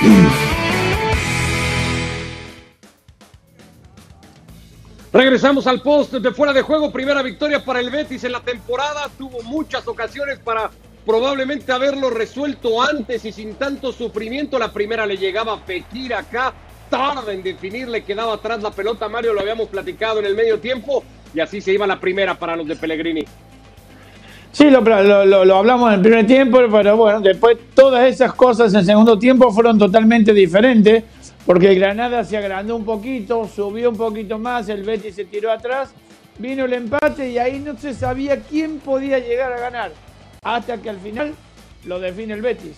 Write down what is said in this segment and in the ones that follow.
Regresamos al post de fuera de juego. Primera victoria para el Betis en la temporada. Tuvo muchas ocasiones para probablemente haberlo resuelto antes y sin tanto sufrimiento. La primera le llegaba a Fekir acá. Tarda en definir, le quedaba atrás la pelota. Mario, lo habíamos platicado en el medio tiempo. Y así se iba la primera para los de Pellegrini. Sí, lo, lo, lo, hablamos en el primer tiempo, pero bueno, después todas esas cosas en segundo tiempo fueron totalmente diferentes, porque el Granada se agrandó un poquito, subió un poquito más, el Betis se tiró atrás, vino el empate y ahí no se sabía quién podía llegar a ganar, hasta que al final lo define el Betis.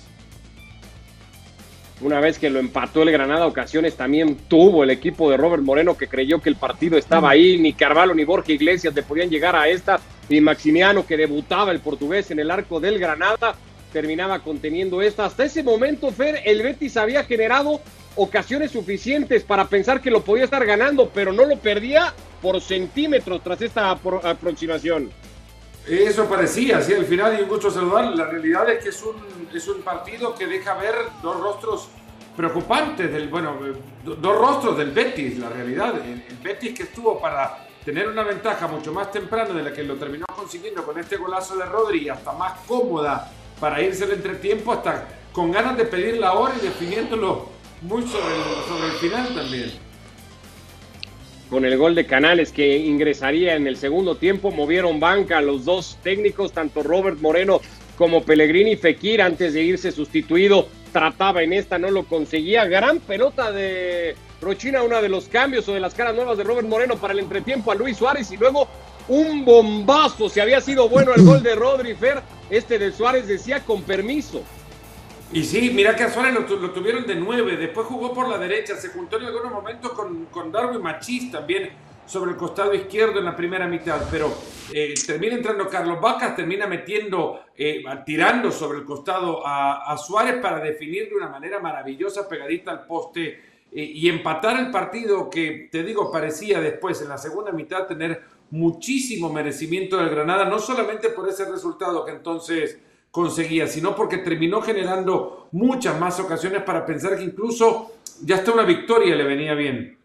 Una vez que lo empató el Granada, ocasiones también tuvo el equipo de Robert Moreno que creyó que el partido estaba ahí, ni Carvalho ni Borja Iglesias le podían llegar a esta, y Maximiano que debutaba el portugués en el arco del Granada, terminaba conteniendo esta. Hasta ese momento, Fer, el Betis había generado ocasiones suficientes para pensar que lo podía estar ganando, pero no lo perdía por centímetros tras esta aproximación. Eso parecía, sí, al final y un gusto saludar. La realidad es que es un, es un partido que deja ver dos rostros preocupantes, del, bueno, dos rostros del Betis, la realidad. El, Betis que estuvo para tener una ventaja mucho más temprana de la que lo terminó consiguiendo con este golazo de Rodri, hasta más cómoda para irse al entretiempo, hasta con ganas de pedir la hora y definiéndolo muy sobre sobre el final también con el gol de Canales que ingresaría en el segundo tiempo. Movieron banca los dos técnicos, tanto Robert Moreno como Pellegrini Fekir, antes de irse sustituido. Trataba en esta, no lo conseguía. Gran pelota de Rochina, uno de los cambios o de las caras nuevas de Robert Moreno para el entretiempo a Luis Suárez y luego un bombazo. Si había sido bueno el gol de Rodri Fer, este de Suárez decía con permiso. Y sí, mira que a Suárez lo, tuvieron de nueve, después jugó por la derecha, se juntó en algunos momentos con, con Darwin Machís también sobre el costado izquierdo en la primera mitad, pero eh, termina entrando Carlos Vacas, termina metiendo, eh, tirando sobre el costado a, Suárez para definir de una manera maravillosa, pegadita al poste y empatar el partido que, te digo, parecía después en la segunda mitad tener muchísimo merecimiento del Granada, no solamente por ese resultado que entonces conseguía, sino porque terminó generando muchas más ocasiones para pensar que incluso ya hasta una victoria le venía bien.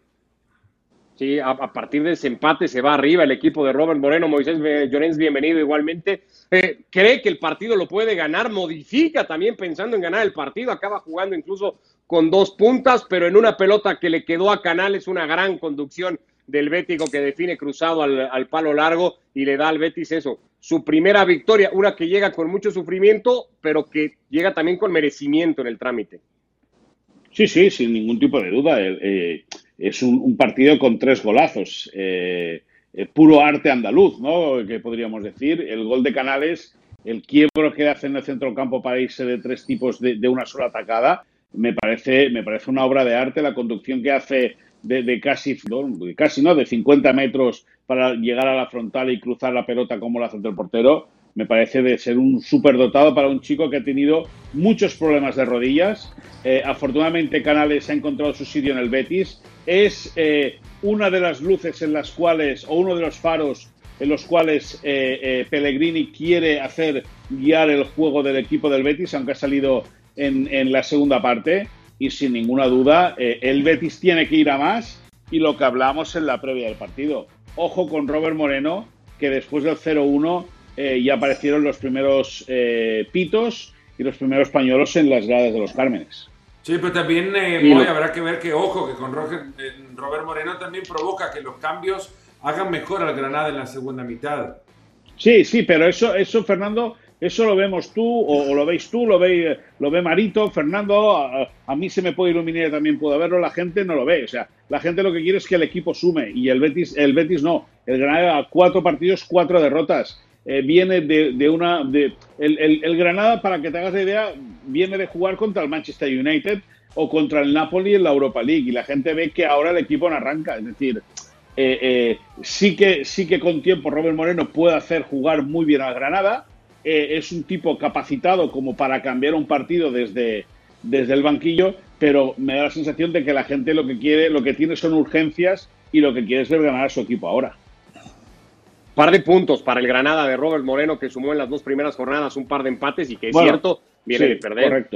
Sí, a, partir de ese empate se va arriba el equipo de Robert Moreno, Moisés Llorens, bienvenido igualmente. Eh, cree que el partido lo puede ganar, modifica también pensando en ganar el partido, acaba jugando incluso con dos puntas, pero en una pelota que le quedó a Canales una gran conducción del Bético que define cruzado al, palo largo y le da al Betis eso, su primera victoria, una que llega con mucho sufrimiento, pero que llega también con merecimiento en el trámite. Sí, sí, sin ningún tipo de duda. Eh, es un, partido con tres golazos. Eh, puro arte andaluz, ¿no? Que podríamos decir. El gol de Canales, el quiebro que hace en el centro campo para irse de tres tipos de, de una sola atacada, me parece, me parece una obra de arte. La conducción que hace de, casi, casi no, de 50 metros para llegar a la frontal y cruzar la pelota como lo hace el portero, me parece de ser un dotado para un chico que ha tenido muchos problemas de rodillas. Eh, afortunadamente Canales ha encontrado su sitio en el Betis. Es eh, una de las luces en las cuales, o uno de los faros en los cuales eh, Pellegrini quiere hacer guiar el juego del equipo del Betis, aunque ha salido en, en la segunda parte y sin ninguna duda el Betis tiene que ir a más y lo que hablamos en la previa del partido. Ojo con Robert Moreno, que después del 0-1 eh, ya aparecieron los primeros eh, pitos y los primeros pañuelos en las gradas de los Cármenes. Sí, pero también habrá que ver que, ojo, que con Robert Moreno también provoca que los cambios hagan mejor al Granada en la segunda mitad. Sí, sí, pero eso, eso Fernando, eso lo vemos tú, o, lo veis tú, lo ve, lo ve Marito, Fernando, a, mí se me puede iluminar también puedo verlo, la gente no lo ve. O sea, la gente lo que quiere es que el equipo sume y el Betis, el Betis no. El Granada, cuatro partidos, cuatro derrotas. Eh, viene de, una. De, el, Granada, para que te hagas la idea, viene de jugar contra el Manchester United o contra el Napoli en la Europa League y la gente ve que ahora el equipo no arranca. Es decir, eh, eh, sí, que, sí que con tiempo Robert Moreno puede hacer jugar muy bien al Granada eh, es un tipo capacitado como para cambiar un partido desde, desde el banquillo, pero me da la sensación de que la gente lo que quiere, lo que tiene son urgencias y lo que quiere es ver ganar a su equipo ahora. Par de puntos para el Granada de Robert Moreno que sumó en las dos primeras jornadas un par de empates y que es cierto, viene de perder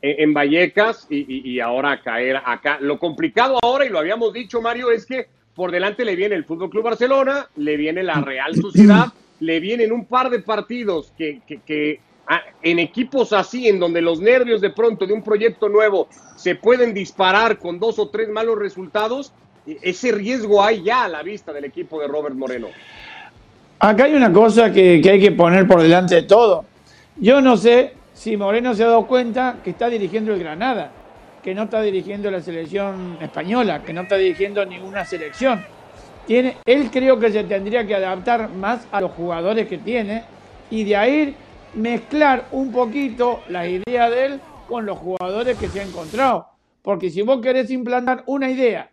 En, Vallecas y, y, ahora caer acá. Lo complicado ahora, y lo habíamos dicho, Mario, es que por delante le viene el Fútbol Club Barcelona, le viene la Real Sociedad, le vienen un par de partidos que, que, ah, en equipos así, en donde los nervios de pronto de un proyecto nuevo se pueden disparar con dos o tres malos resultados, e, ese riesgo hay ya a la vista del equipo de Robert Moreno. Acá hay una cosa que, hay que poner por delante de todo. Yo no sé si Moreno se ha dado cuenta que está dirigiendo el Granada que no está dirigiendo la selección española, que no está dirigiendo ninguna selección. Tiene, él creo que se tendría que adaptar más a los jugadores que tiene y de ahí mezclar un poquito la idea de él con los jugadores que se ha encontrado. Porque si vos querés implantar una idea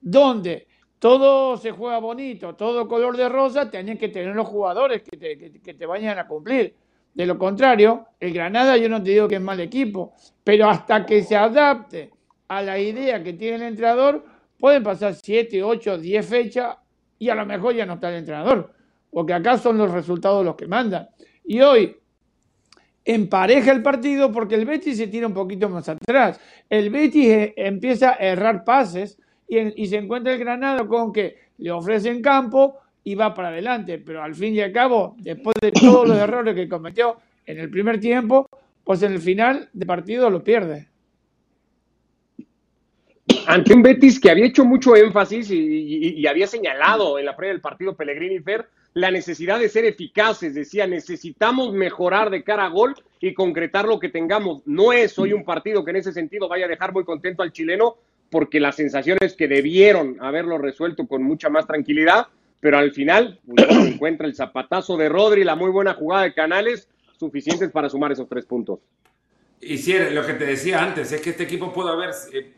donde todo se juega bonito, todo color de rosa, tenés que tener los jugadores que te, que te vayan a cumplir. De lo contrario, el Granada yo no te digo que es mal equipo, pero hasta que se adapte a la idea que tiene el entrenador, pueden pasar 7, 8, 10 fechas y a lo mejor ya no está el entrenador, porque acá son los resultados los que mandan. Y hoy empareja el partido porque el Betis se tira un poquito más atrás. El Betis eh, empieza a errar pases y, y se encuentra el Granada con que le ofrecen campo, y va para adelante. Pero al fin y al cabo, después de todos los errores que cometió en el primer tiempo, pues en el final de partido lo pierde. Ante un Betis que había hecho mucho énfasis y, había señalado en la previa del partido Pellegrini Fer la necesidad de ser eficaces. Decía, necesitamos mejorar de cara a gol y concretar lo que tengamos. No es hoy un partido que en ese sentido vaya a dejar muy contento al chileno, porque las sensaciones que debieron haberlo resuelto con mucha más tranquilidad pero al final pues, encuentra el zapatazo de Rodri, la muy buena jugada de Canales, suficientes para sumar esos tres puntos. Y sí, lo que te decía antes, es que este equipo puede haber, eh,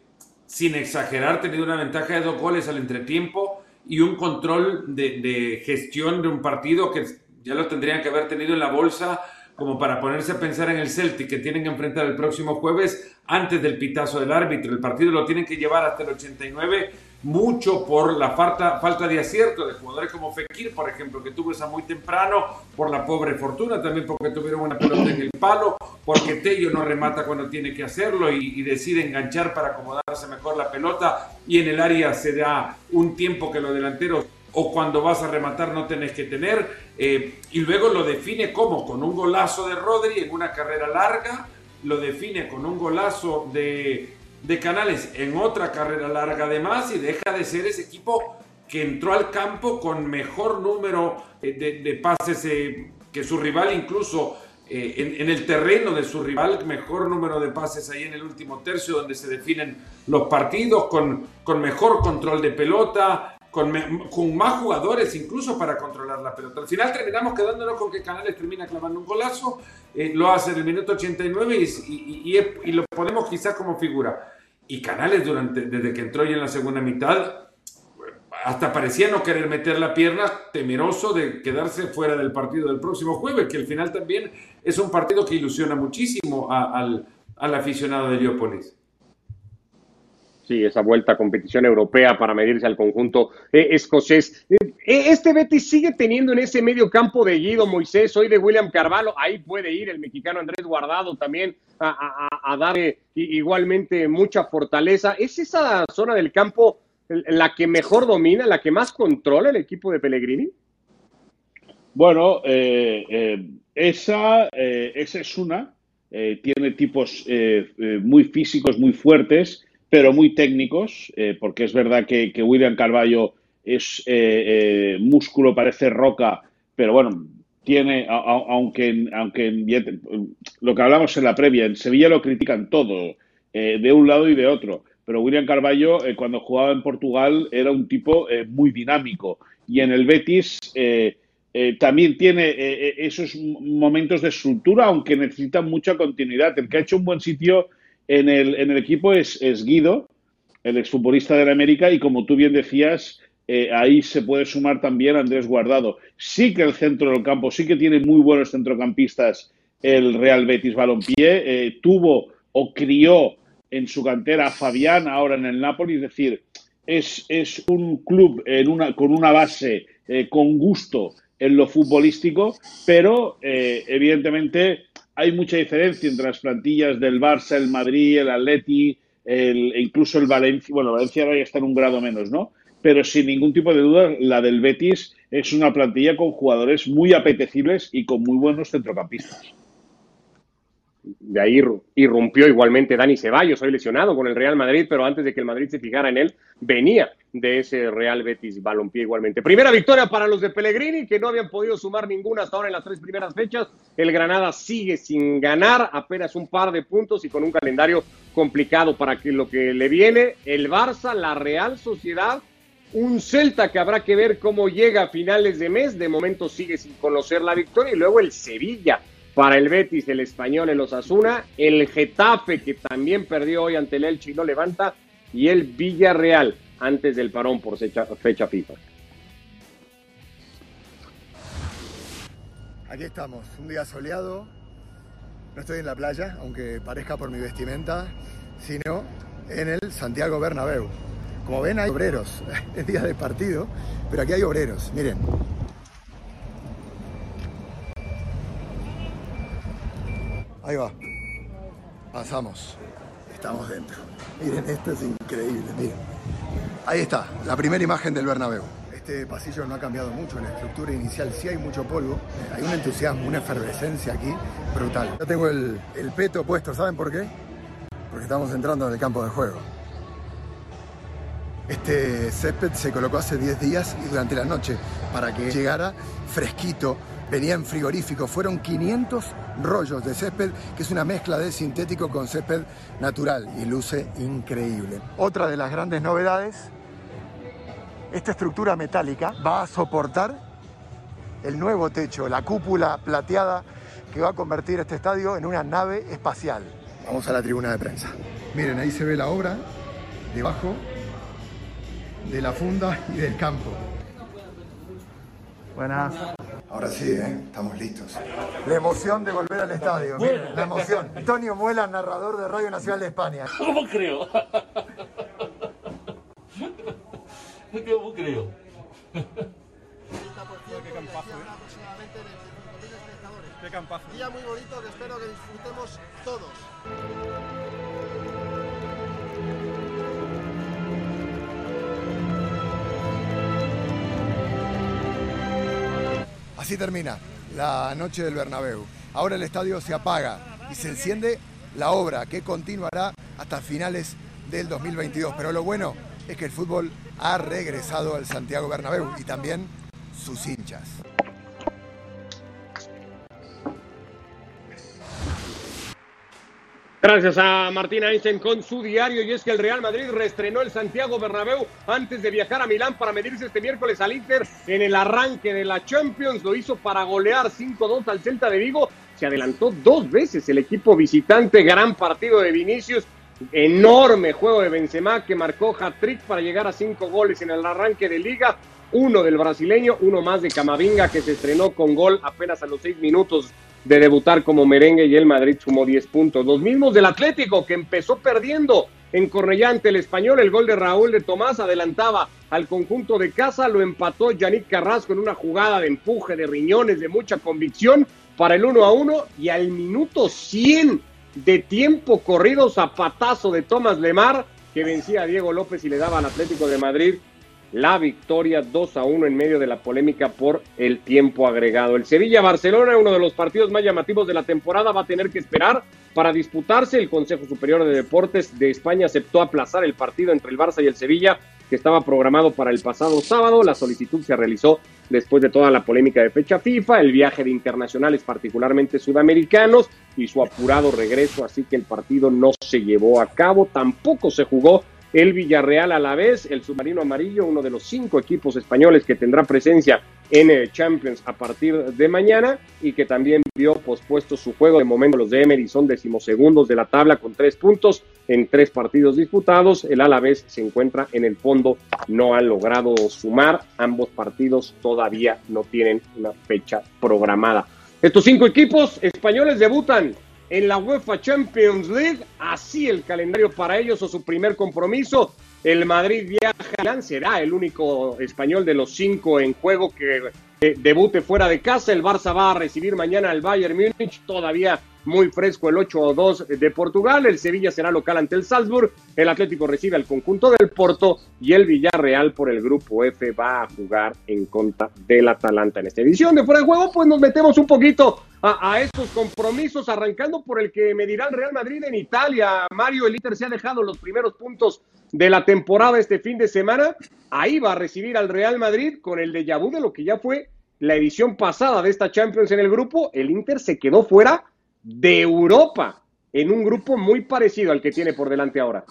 sin exagerar, tenido una ventaja de dos goles al entretiempo y un control de, gestión de un partido que ya lo tendrían que haber tenido en la bolsa como para ponerse a pensar en el Celtic que tienen que enfrentar el próximo jueves antes del pitazo del árbitro. El partido lo tienen que llevar hasta el 89 mucho por la falta, falta de acierto de jugadores como Fekir, por ejemplo, que tuvo esa muy temprano, por la pobre fortuna, también porque tuvieron una pelota en el palo, porque Tello no remata cuando tiene que hacerlo y, decide enganchar para acomodarse mejor la pelota y en el área se da un tiempo que los delanteros o cuando vas a rematar no tenés que tener, eh, y luego lo define como con un golazo de Rodri en una carrera larga, lo define con un golazo de de Canales en otra carrera larga además y deja de ser ese equipo que entró al campo con mejor número eh, de, pases eh, que su rival incluso eh, en, el terreno de su rival, mejor número de pases ahí en el último tercio donde se definen los partidos, con, con mejor control de pelota, con, con, más jugadores incluso para controlar la pelota. Al final terminamos quedándonos con que Canales termina clavando un golazo, lo hace en el minuto 89 y, y lo ponemos quizás como figura. Y Canales, durante, desde que entró ya en la segunda mitad, hasta parecía no querer meter la pierna, temeroso de quedarse fuera del partido del próximo jueves, que al final también es un partido que ilusiona muchísimo al, aficionado de Heliópolis. Sí, esa vuelta a competición europea para medirse al conjunto eh, escocés. Eh, este Betis sigue teniendo en ese medio campo de Guido Moisés, hoy de William Carvalho, ahí puede ir el mexicano Andrés Guardado también a, a, dar eh, igualmente mucha fortaleza. ¿Es esa zona del campo la que mejor domina, la que más controla el equipo de Pellegrini? Bueno, esa, esa es una. tiene tipos muy físicos, muy fuertes pero muy técnicos, eh, porque es verdad que, William Carballo es eh, eh, músculo, parece roca, pero bueno, tiene, aunque, aunque lo que hablamos en la previa, en Sevilla lo critican todo, de un lado y de otro, pero William Carballo cuando jugaba en Portugal era un tipo muy dinámico y en el Betis también tiene esos momentos de estructura, aunque necesita mucha continuidad. El que ha hecho un buen sitio en el, en el equipo es, es, Guido, el exfutbolista de la América, y como tú bien decías, eh, ahí se puede sumar también Andrés Guardado. Sí que el centro del campo, sí que tiene muy buenos centrocampistas el Real Betis Balompié, eh, tuvo o crió en su cantera a Fabián, ahora en el Napoli, es decir, es, es un club en una, con una base eh, con gusto en lo futbolístico, pero evidentemente hay mucha diferencia entre las plantillas del Barça, el Madrid, el Atleti, el, e incluso el Valencia. Bueno, Valencia ahora ya está en un grado menos, ¿no? Pero sin ningún tipo de duda, la del Betis es una plantilla con jugadores muy apetecibles y con muy buenos centrocampistas. De ahí irrumpió igualmente Dani Ceballos, hoy lesionado con el Real Madrid, pero antes de que el Madrid se fijara en él, venía de ese Real Betis Balompié igualmente. Primera victoria para los de Pellegrini, que no habían podido sumar ninguna hasta ahora en las tres primeras fechas. El Granada sigue sin ganar, apenas un par de puntos y con un calendario complicado para que lo que le viene. El Barça, la Real Sociedad, un Celta que habrá que ver cómo llega a finales de mes. De momento sigue sin conocer la victoria. Y luego el Sevilla para el Betis, el español, el Osasuna, el Getafe, que también perdió hoy ante el Elche y no levanta, y el Villarreal, antes del parón por fecha, fecha FIFA. Aquí estamos, un día soleado. No estoy en la playa, aunque parezca por mi vestimenta, sino en el Santiago Bernabéu. Como ven, hay obreros. Es día de partido, pero aquí hay obreros. Miren, Ahí va. Pasamos. Estamos dentro. Miren, esto es increíble, miren. Ahí está, la primera imagen del Bernabéu. Este pasillo no ha cambiado mucho, en la estructura inicial sí hay mucho polvo, hay un entusiasmo, una efervescencia aquí brutal. Yo tengo el, el peto puesto, ¿saben por qué? Porque estamos entrando en el campo de juego. Este césped se colocó hace 10 días y durante la noche para que llegara fresquito, venía en frigorífico. Fueron 500 rollos de césped, que es una mezcla de sintético con césped natural y luce increíble. Otra de las grandes novedades, esta estructura metálica va a soportar el nuevo techo, la cúpula plateada que va a convertir este estadio en una nave espacial. Vamos a la tribuna de prensa. Miren, ahí se ve la obra debajo de la funda y del campo. Buenas. Ahora sí, ¿eh? estamos listos. La emoción de volver al estadio. Miren, la emoción. Antonio Muela, narrador de Radio Nacional de España. ¿Cómo creo? ¿Cómo creo? Qué campazo. Día muy bonito que espero que disfrutemos todos. Así termina la noche del Bernabéu. Ahora el estadio se apaga y se enciende la obra que continuará hasta finales del 2022. Pero lo bueno es que el fútbol ha regresado al Santiago Bernabéu y también sus hinchas. Gracias a Martín Einstein con su diario y es que el Real Madrid reestrenó el Santiago Bernabéu antes de viajar a Milán para medirse este miércoles al Inter en el arranque de la Champions. Lo hizo para golear 5-2 al Celta de Vigo. Se adelantó dos veces el equipo visitante. Gran partido de Vinicius. Enorme juego de Benzema que marcó hat-trick para llegar a cinco goles en el arranque de liga. Uno del brasileño, uno más de Camavinga que se estrenó con gol apenas a los seis minutos de debutar como merengue y el Madrid sumó 10 puntos. Los mismos del Atlético que empezó perdiendo en Cornellante el español, el gol de Raúl de Tomás adelantaba al conjunto de casa, lo empató Yannick Carrasco en una jugada de empuje, de riñones, de mucha convicción para el 1 a 1 y al minuto 100 de tiempo corrido zapatazo de Tomás Lemar que vencía a Diego López y le daba al Atlético de Madrid la victoria 2 a 1 en medio de la polémica por el tiempo agregado. El Sevilla-Barcelona, uno de los partidos más llamativos de la temporada, va a tener que esperar para disputarse. El Consejo Superior de Deportes de España aceptó aplazar el partido entre el Barça y el Sevilla, que estaba programado para el pasado sábado. La solicitud se realizó después de toda la polémica de fecha FIFA, el viaje de internacionales, particularmente sudamericanos, y su apurado regreso, así que el partido no se llevó a cabo. Tampoco se jugó el Villarreal a la vez, el submarino amarillo, uno de los cinco equipos españoles que tendrá presencia en el Champions a partir de mañana y que también vio pospuesto su juego. De momento los de Emery son decimosegundos de la tabla con tres puntos en tres partidos disputados. El Alavés se encuentra en el fondo, no han logrado sumar. Ambos partidos todavía no tienen una fecha programada. Estos cinco equipos españoles debutan en la UEFA Champions League. Así el calendario para ellos o su primer compromiso. El Madrid viaja, será el único español de los cinco en juego que debute fuera de casa. El Barça va a recibir mañana al Bayern Múnich, todavía muy fresco el 8-2 de Portugal. El Sevilla será local ante el Salzburg. El Atlético recibe al conjunto del Porto y el Villarreal por el grupo F va a jugar en contra del Atalanta en esta edición de fuera de juego. Pues nos metemos un poquito a, estos compromisos, arrancando por el que medirá el Real Madrid en Italia. Mario, el se ha dejado los primeros puntos de la temporada este fin de semana. Ahí va a recibir al Real Madrid con el de vu de lo que ya fue la edición pasada de esta Champions en el grupo. El Inter se quedó fuera de Europa en un grupo muy parecido al que tiene por delante ahora.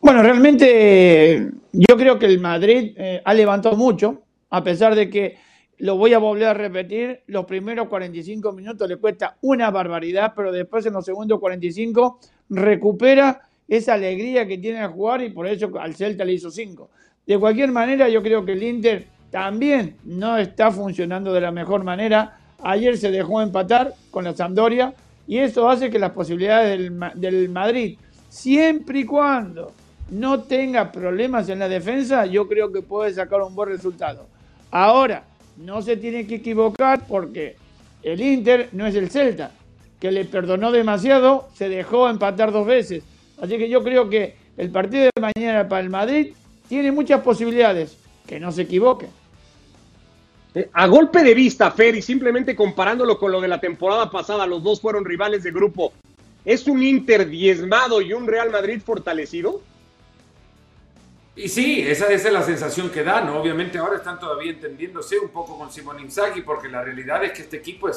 Bueno, realmente yo creo que el Madrid eh, ha levantado mucho, a pesar de que, lo voy a volver a repetir, los primeros 45 minutos le cuesta una barbaridad, pero después en los segundos 45 recupera esa alegría que tiene al jugar y por eso al Celta le hizo 5. De cualquier manera, yo creo que el Inter también no está funcionando de la mejor manera Ayer se dejó empatar con la Sampdoria y eso hace que las posibilidades del, Madrid, siempre y cuando no tenga problemas en la defensa, yo creo que puede sacar un buen resultado. Ahora, no se tiene que equivocar porque el Inter no es el Celta, que le perdonó demasiado, se dejó empatar dos veces. Así que yo creo que el partido de mañana para el Madrid tiene muchas posibilidades. Que no se equivoque. Eh, a golpe de vista, Fer, y simplemente comparándolo con lo de la temporada pasada, los dos fueron rivales de grupo. ¿Es un Inter diezmado y un Real Madrid fortalecido? Y sí, esa, es la sensación que da, ¿no? Obviamente ahora están todavía entendiéndose un poco con Simón Inzaghi, porque la realidad es que este equipo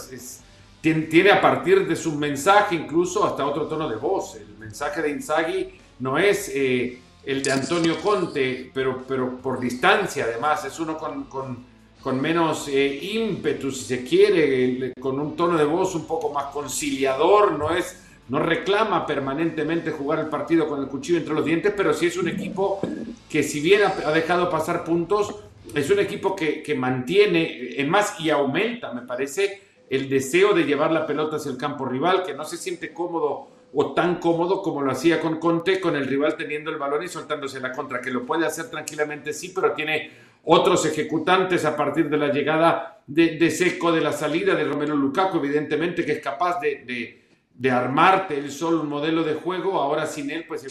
tiene, a partir de su mensaje incluso hasta otro tono de voz. El mensaje de Inzaghi no es eh, el de Antonio Conte, pero, pero por distancia además, es uno con menos eh, ímpetu, si se quiere, con un tono de voz un poco más conciliador, no es no reclama permanentemente jugar el partido con el cuchillo entre los dientes, pero sí es un equipo que si bien ha, dejado pasar puntos, es un equipo que, que mantiene, es más, y aumenta, me parece, el deseo de llevar la pelota hacia el campo rival, que no se siente cómodo o tan cómodo como lo hacía con Conte, con el rival teniendo el balón y soltándose la contra, que lo puede hacer tranquilamente, sí, pero tiene otros ejecutantes a partir de la llegada de, Seco, de la salida de Romero Lukaku, evidentemente que es capaz de, de, armarte el solo un modelo de juego, ahora sin él, pues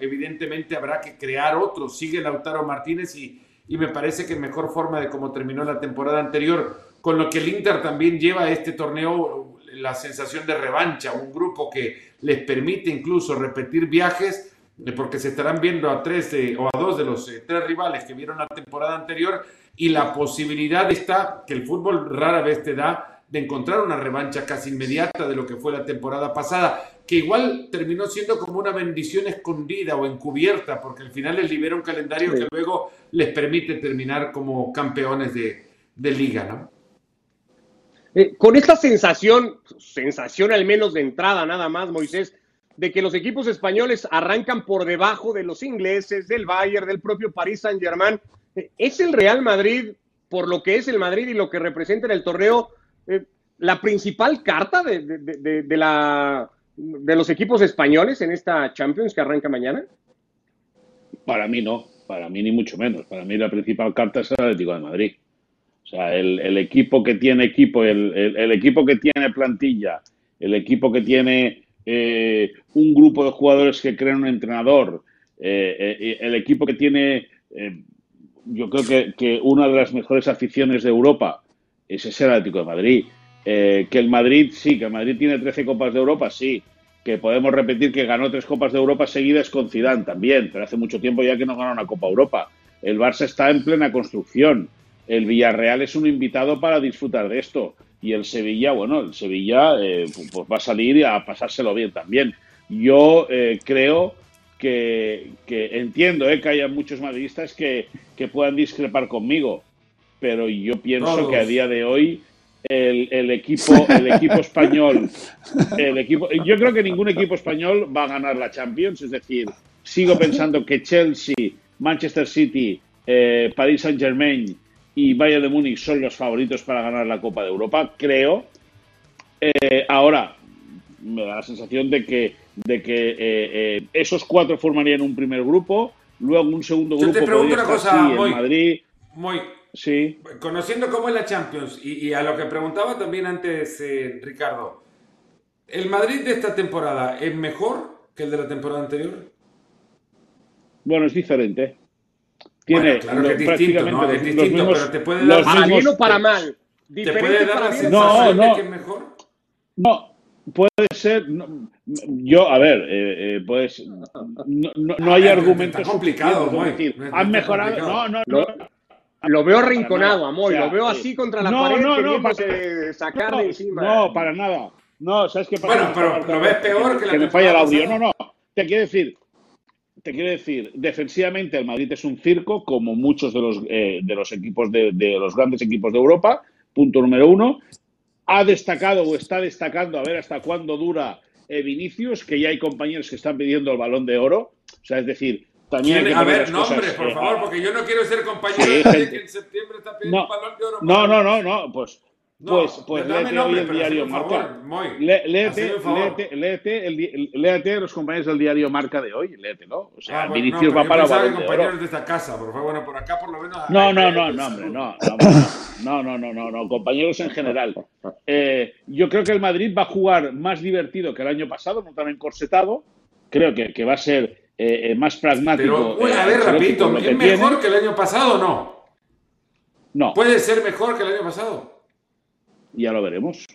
evidentemente habrá que crear otro, sigue Lautaro Martínez y, y me parece que mejor forma de cómo terminó la temporada anterior, con lo que el Inter también lleva a este torneo la sensación de revancha, un grupo que les permite incluso repetir viajes, porque se estarán viendo a tres o a dos de los eh, tres rivales que vieron la temporada anterior y la posibilidad está que el fútbol rara vez te da de encontrar una revancha casi inmediata de lo que fue la temporada pasada, que igual terminó siendo como una bendición escondida o encubierta, porque al final les libera un calendario que luego les permite terminar como campeones de, de liga, ¿no? Eh, con esta sensación, sensación al menos de entrada nada más, Moisés, de que los equipos españoles arrancan por debajo de los ingleses, del Bayern, del propio Paris Saint-Germain. ¿Es el Real Madrid, por lo que es el Madrid y lo que representa en el torneo, eh, la principal carta de, la, de los equipos españoles en esta Champions que arranca mañana? Para mí no, para mí ni mucho menos. Para mí la principal carta es el Atlético de Madrid. O sea, el, equipo que tiene equipo, el, equipo que tiene plantilla, el equipo que tiene eh, un grupo de jugadores que crean un entrenador, eh, eh, el equipo que tiene, yo creo que, una de las mejores aficiones de Europa es ese Atlético de Madrid. que el Madrid, sí, que el Madrid tiene 13 Copas de Europa, sí. Que podemos repetir que ganó tres Copas de Europa seguidas con Zidane también, pero hace mucho tiempo ya que no ganó una Copa Europa. El Barça está en plena construcción. El Villarreal es un invitado para disfrutar de esto y el Sevilla, bueno, el Sevilla eh, pues va a salir a pasárselo bien también. Yo eh, creo que, entiendo eh, que haya muchos madridistas que, puedan discrepar conmigo, pero yo pienso que a día de hoy el, equipo, el equipo español, el equipo, yo creo que ningún equipo español va a ganar la Champions, es decir, sigo pensando que Chelsea, Manchester City, eh, Paris Saint Germain y Bayern de Múnich son los favoritos para ganar la Copa de Europa, creo. Eh, ahora, me da la sensación de que, de que eh, eh, esos cuatro formarían un primer grupo, luego un segundo grupo Yo te pregunto una cosa, Madrid. Muy, Sí. Conociendo cómo es la Champions y, y a lo que preguntaba también antes Ricardo, ¿el Madrid de esta temporada es mejor que el de la temporada anterior? Bueno, es diferente. Tiene Bueno, claro que es distinto, prácticamente ¿no? los- Es distinto, los mismos- pero te puede dar- Para mismos- bien o para mal. ¿Te puede dar para la sensación No, de no. que es mejor? No, puede ser. no, yo, a ver, eh, eh, pues. No, no- no hay ver, argumentos. está complicado, Moy. han mejorado. complicado. No, no, Lo, no. lo veo nada. Amoy. O sea, lo veo así contra la no, pared, no, no, para- sacar no, de encima. No, para nada. No, ¿sabes qué pasa? Bueno, pero lo ves peor que la Que me falla el audio. No, no. Te quiero decir. Te quiero decir, defensivamente el Madrid es un circo, como muchos de los, eh, de los equipos de, de los grandes equipos de Europa. Punto número uno. Ha destacado o está destacando, a ver hasta cuándo dura eh, Vinicius, que ya hay compañeros que están pidiendo el balón de oro. O sea, es decir, también hay que A ver, nombres, por eh, favor, porque yo no quiero ser compañero Sí, de que en septiembre está pidiendo No, un balón de oro. no, no, no, no, pues, No, pues, pues léete nombre, hoy el diario Marca. favor, léete, el los compañeros del diario Marca de hoy, léetelo. O sea, Ah, bueno, Vinicius no, va para de compañeros de esta casa, por favor, bueno, por acá por lo menos. No, no, no, no, hombre, no, no, no, no, no, no, compañeros en general. Eh, yo creo que el Madrid va a jugar más divertido que el año pasado, no tan encorsetado. Creo que, que va a ser eh, eh, más pragmático. Pero, a ver, lo ¿es mejor tiene. que el año pasado o no? No, ¿Puede ser mejor que el año pasado? Ya lo veremos.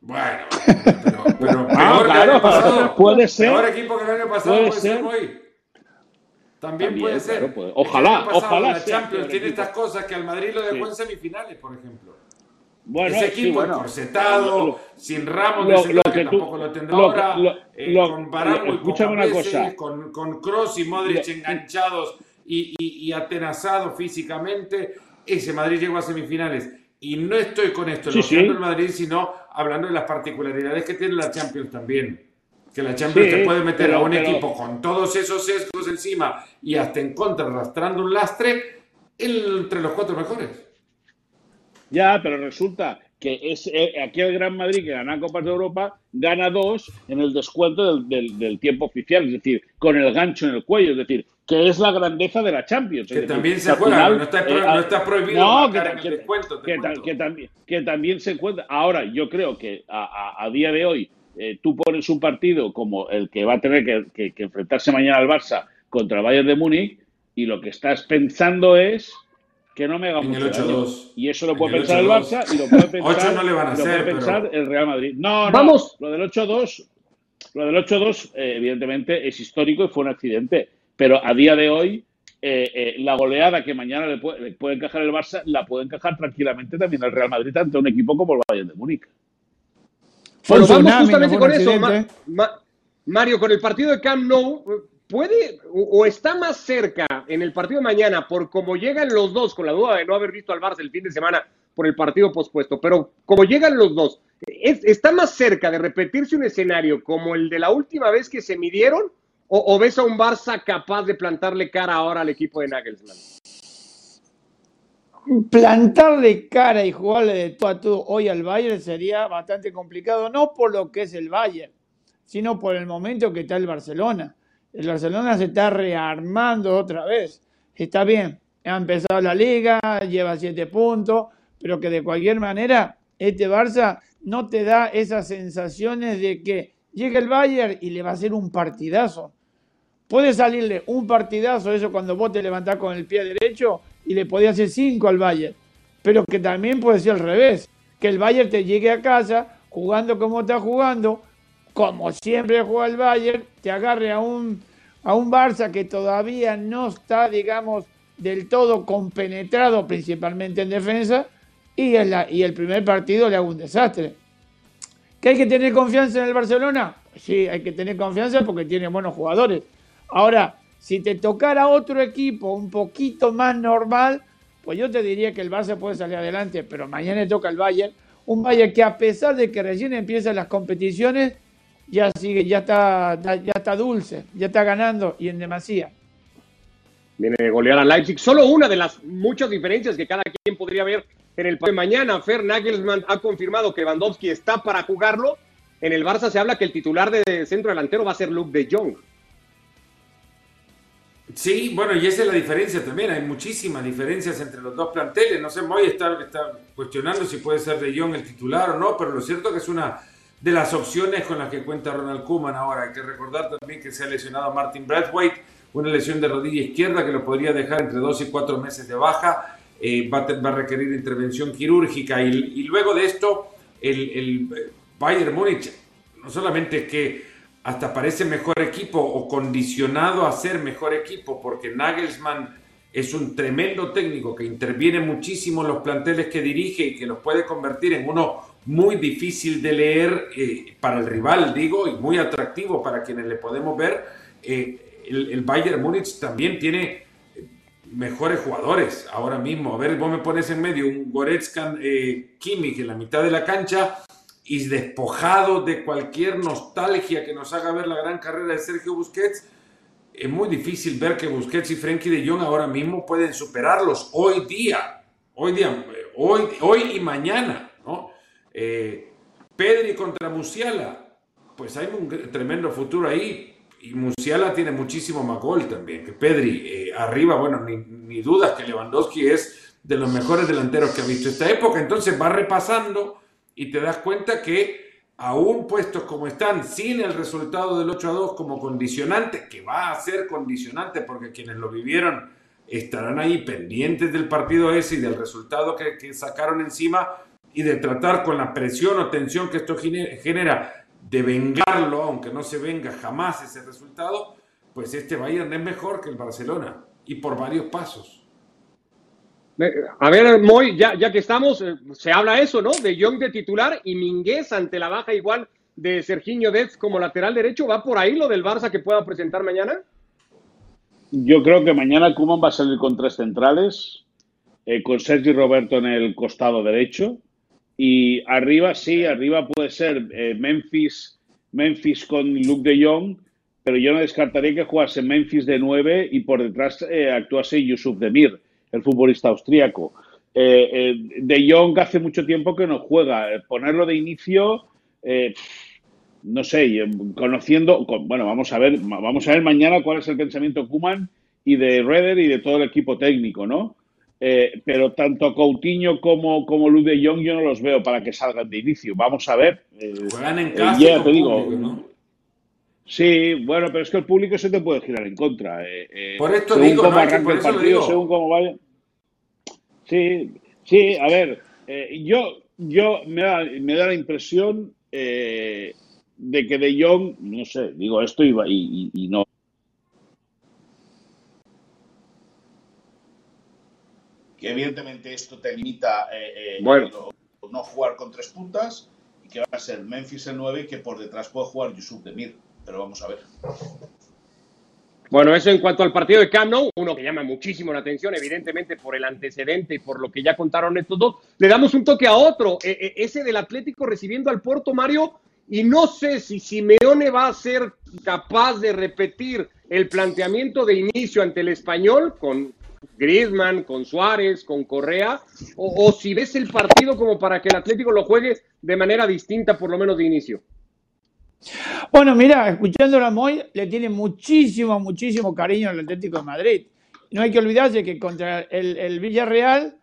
Bueno, pero, pero peor Ah, claro, pasado. puede ser. Peor equipo que el año pasado Puede puede, ser, ser. Moy. También, También, puede ser. claro, puede. Ojalá, pasado ojalá La Champions tiene equipo. estas cosas que al Madrid lo dejó Sí. en semifinales, por ejemplo. Bueno, Ese sí, equipo bueno. Lo- sin Ramos lo- de lo que, que tú- tampoco lo tendrá ahora, eh, con escúchame pocas una veces, cosa. con, con Kroos y Modric enganchados y, y, y atenazados físicamente, ese Madrid llegó a semifinales. Y no estoy con esto Sí, elogiando sí. el Madrid, sino hablando de las particularidades que tiene la Champions también. Que la Champions Sí, te puede meter pero- a un pero- equipo con todos esos sesgos encima y hasta en contra, arrastrando un lastre, entre los cuatro mejores. Ya, pero resulta que es eh, aquí el Gran Madrid que gana Copas de Europa gana dos en el descuento del, del- del tiempo oficial, es decir, con el gancho en el cuello, es decir, que es la grandeza de la Champions. Que también se juega, final, no está pro- eh, no está prohibido no, que, en el que- descuento, te que ta- cuento. que también, que también se cuenta. Ahora, yo creo que a, a- a día de hoy eh, tú pones un partido como el que va a tener que, que- que enfrentarse mañana al Barça contra el Bayern de Múnich y lo que estás pensando es que no me haga En el mucho daño. 8-2. Y eso lo puede el pensar el 8-2. Barça y lo puede pensar, Ocho no le van a y lo hacer, puede pensar pero- el Real Madrid. No, no, Vamos. lo del 8-2, lo del 8-2 eh, evidentemente es histórico y fue un accidente, pero a día de hoy eh, eh, la goleada que mañana le puede, le puede encajar el Barça la puede encajar tranquilamente también el Real Madrid ante un equipo como el Bayern de Múnich. Bueno, vamos tsunami, justamente con eso. Ma- Mario, con el partido de Camp Nou, ¿puede o, o está más cerca en el partido de mañana por cómo llegan los dos, con la duda de no haber visto al Barça el fin de semana por el partido pospuesto, pero como llegan los dos, ¿es- ¿está más cerca de repetirse un escenario como el de la última vez que se midieron o, ves a un Barça capaz de plantarle cara ahora al equipo de Nagelsmann? plantarle cara y jugarle de tú a tú hoy al Bayern sería bastante complicado, no por lo que es el Bayern, sino por el momento que está el Barcelona. El Barcelona se está rearmando otra vez. Está bien, ha empezado la liga, lleva siete puntos, pero que de cualquier manera este Barça no te da esas sensaciones de que llega el Bayern y le va a hacer un partidazo. Puede salirle un partidazo, eso cuando vos te levantás con el pie derecho y le podías hacer cinco al Bayern. Pero que también puede ser al revés, que el Bayern te llegue a casa jugando como está jugando, como siempre juega el Bayern, te agarre a un, a un Barça que todavía no está, digamos, del todo compenetrado, principalmente en defensa, y, en la- y el primer partido le haga un desastre. ¿Que hay que tener confianza en el Barcelona? Sí, hay que tener confianza porque tiene buenos jugadores. Ahora, si te tocara otro equipo un poquito más normal, pues yo te diría que el Barça puede salir adelante, pero mañana toca el Bayern. Un Bayern que a pesar de que recién empiezan las competiciones, ya sigue, ya está, ya está dulce, ya está ganando y en demasía. Viene de golear a Leipzig. Solo una de las muchas diferencias que cada quien podría ver en el de mañana. Fer Nagelsmann ha confirmado que Lewandowski está para jugarlo. En el Barça se habla que el titular de centro delantero va a ser Luke de Jong. Sí, bueno, y esa es la diferencia también. Hay muchísimas diferencias entre los dos planteles. No sé, Moy está, está cuestionando si puede ser De Jong el titular o no, pero lo cierto es que es una de las opciones con las que cuenta Ronald Koeman ahora. Hay que recordar también que se ha lesionado Martin Brathwaite, una lesión de rodilla izquierda que lo podría dejar entre dos y cuatro meses de baja. Eh, va, a, requerir intervención quirúrgica. Y, luego de esto, el, el Bayern Múnich no solamente que hasta parece mejor equipo o condicionado a ser mejor equipo porque Nagelsmann es un tremendo técnico que interviene muchísimo en los planteles que dirige y que los puede convertir en uno muy difícil de leer eh, para el rival, digo, y muy atractivo para quienes le podemos ver. Eh, el, Bayern Múnich también tiene mejores jugadores ahora mismo. A ver, vos me pones en medio un Goretzka eh, Kimmich en la mitad de la cancha y despojado de cualquier nostalgia que nos haga ver la gran carrera de Sergio Busquets, es muy difícil ver que Busquets y Frenkie de Jong ahora mismo pueden superarlos hoy día, hoy día, hoy, hoy y mañana, ¿no? Eh, Pedri contra Musiala, pues hay un tremendo futuro ahí. Y Musiala tiene muchísimo más gol también que Pedri. Eh, arriba, bueno, ni, ni dudas que Lewandowski es de los mejores delanteros que ha visto esta época. Entonces va repasando y te das cuenta que aún puestos como están, sin el resultado del 8 a 2 como condicionante, que va a ser condicionante porque quienes lo vivieron estarán ahí pendientes del partido ese y del resultado que, sacaron encima y de tratar con la presión o tensión que esto genera de vengarlo, aunque no se venga jamás ese resultado, pues este Bayern es mejor que el Barcelona y por varios pasos. A ver, Moy, ya, que estamos, eh, se habla eso, ¿no? De Young de titular y Minguez ante la baja igual de Serginho Dez como lateral derecho. ¿Va por ahí lo del Barça que pueda presentar mañana? Yo creo que mañana Kuman va a salir con tres centrales, eh, con Sergi Roberto en el costado derecho. Y arriba, sí, arriba puede ser eh, Memphis, Memphis con Luke de Jong, pero yo no descartaría que jugase Memphis de 9 y por detrás actuase Yusuf Demir el futbolista austríaco. Eh, eh, de Jong hace mucho tiempo que no juega. Eh, ponerlo de inicio, no sé, conociendo, bueno, vamos a ver, vamos a ver mañana cuál es el pensamiento Kuman y de Redder y de todo el equipo técnico, ¿no? pero tanto Coutinho como, como Luz de Jong yo no los veo para que salgan de inicio. Vamos a ver. Juegan en casa. te digo, Sí, bueno, pero es que el público se te puede girar en contra. por esto digo, cómo arranque el partido, según cómo vaya. Sí, sí, a ver, eh, yo, yo me da, me da la impresión eh, de que De Jong, no sé, digo esto y, y, y no. Que evidentemente esto te limita eh, bueno. no, jugar con tres puntas y que va a ser Memphis el 9 y que por detrás puede jugar Yusuf Demir. Pero vamos a ver. Bueno, eso en cuanto al partido de Camp Nou, uno que llama muchísimo la atención, evidentemente por el antecedente y por lo que ya contaron estos dos. Le damos un toque a otro, e, e, ese del Atlético recibiendo al Porto Mario, y no sé si Simeone va a ser capaz de repetir el planteamiento de inicio ante el español con Griezmann, con Suárez, con Correa, o, o si ves el partido como para que el Atlético lo juegue de manera distinta, por lo menos de inicio. Bueno, mira, escuchando a Moy, le tiene muchísimo, muchísimo cariño al Atlético de Madrid. No hay que olvidarse que contra el, Villarreal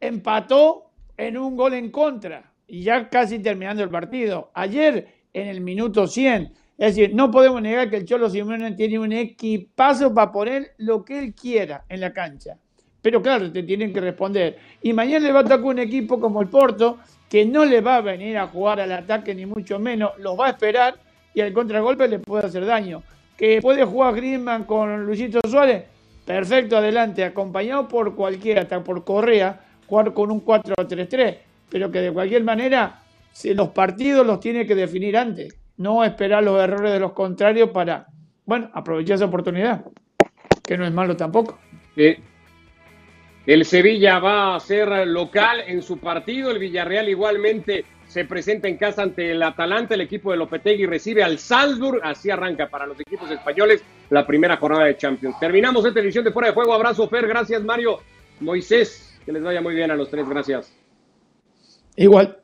empató en un gol en contra y ya casi terminando el partido. Ayer, en el minuto 100, es decir, no podemos negar que el Cholo Simeone tiene un equipazo para poner lo que él quiera en la cancha. Pero claro, te tienen que responder. Y mañana le va a tocar un equipo como el Porto, que no le va a venir a jugar al ataque ni mucho menos, los va a esperar y al contragolpe le puede hacer daño. ¿Que puede jugar Griezmann con Luisito Suárez? Perfecto, adelante, acompañado por cualquiera, hasta por Correa, jugar con un 4-3-3, pero que de cualquier manera los partidos los tiene que definir antes, no esperar los errores de los contrarios para, bueno, aprovechar esa oportunidad, que no es malo tampoco. Eh, el Sevilla va a ser local en su partido, el Villarreal igualmente se presenta en casa ante el Atalanta, el equipo de Lopetegui recibe al Salzburg, así arranca para los equipos españoles la primera jornada de Champions. Terminamos esta edición de Fuera de Juego, abrazo Fer, gracias Mario, Moisés, que les vaya muy bien a los tres, gracias. Igual.